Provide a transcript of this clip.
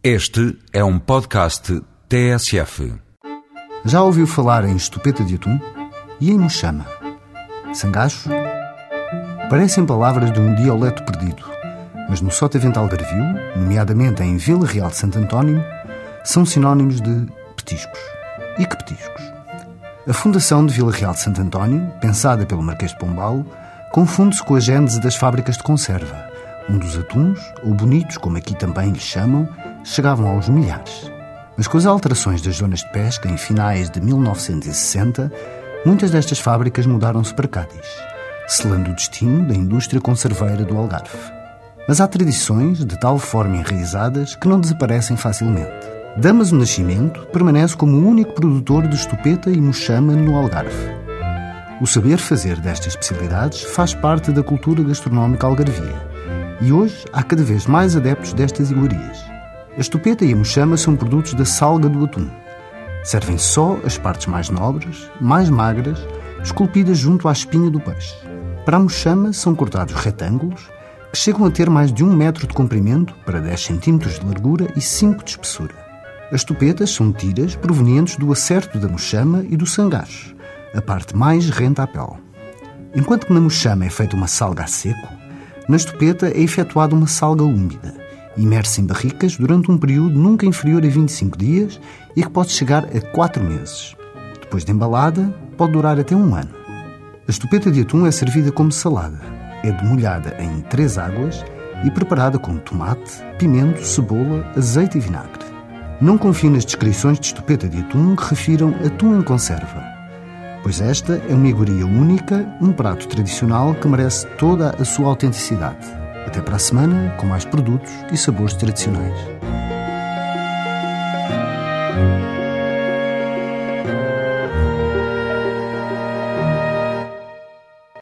Este é um podcast TSF. Já ouviu falar em estupeta de atum? E em mochama? Sangacho? Parecem palavras de um dialeto perdido, mas no Sotavento Algarvio, nomeadamente em Vila Real de Santo António, são sinónimos de petiscos. E que petiscos? A fundação de Vila Real de Santo António, pensada pelo Marquês de Pombal, confunde-se com a gênese das fábricas de conserva, onde os atuns, ou bonitos como aqui também lhes chamam, chegavam aos milhares. Mas com as alterações das zonas de pesca em finais de 1960, muitas destas fábricas mudaram-se para Cádiz, selando o destino da indústria conserveira do Algarve. Mas há tradições de tal forma enraizadas que não desaparecem facilmente. Damas do Nascimento permanece como o único produtor de estupeta e mochama no Algarve. O saber fazer destas especialidades faz parte da cultura gastronómica algarvia e hoje há cada vez mais adeptos destas iguarias. A estupeta e a mochama são produtos da salga do atum. Servem só as partes mais nobres, mais magras, esculpidas junto à espinha do peixe. Para a mochama são cortados retângulos que chegam a ter mais de um metro de comprimento para 10 centímetros de largura e 5 de espessura. As tupetas são tiras provenientes do acerto da mochama e do sangacho, a parte mais renta à pele. Enquanto que na mochama é feita uma salga a seco, na estupeta é efetuada uma salga úmida, imersa em barricas durante um período nunca inferior a 25 dias e que pode chegar a 4 meses. Depois de embalada, pode durar até um ano. A estupeta de atum é servida como salada. É demolhada em três águas e preparada com tomate, pimento, cebola, azeite e vinagre. Não confie nas descrições de estupeta de atum que refiram atum em conserva, pois esta é uma iguaria única, um prato tradicional que merece toda a sua autenticidade. Até para a semana, com mais produtos e sabores tradicionais.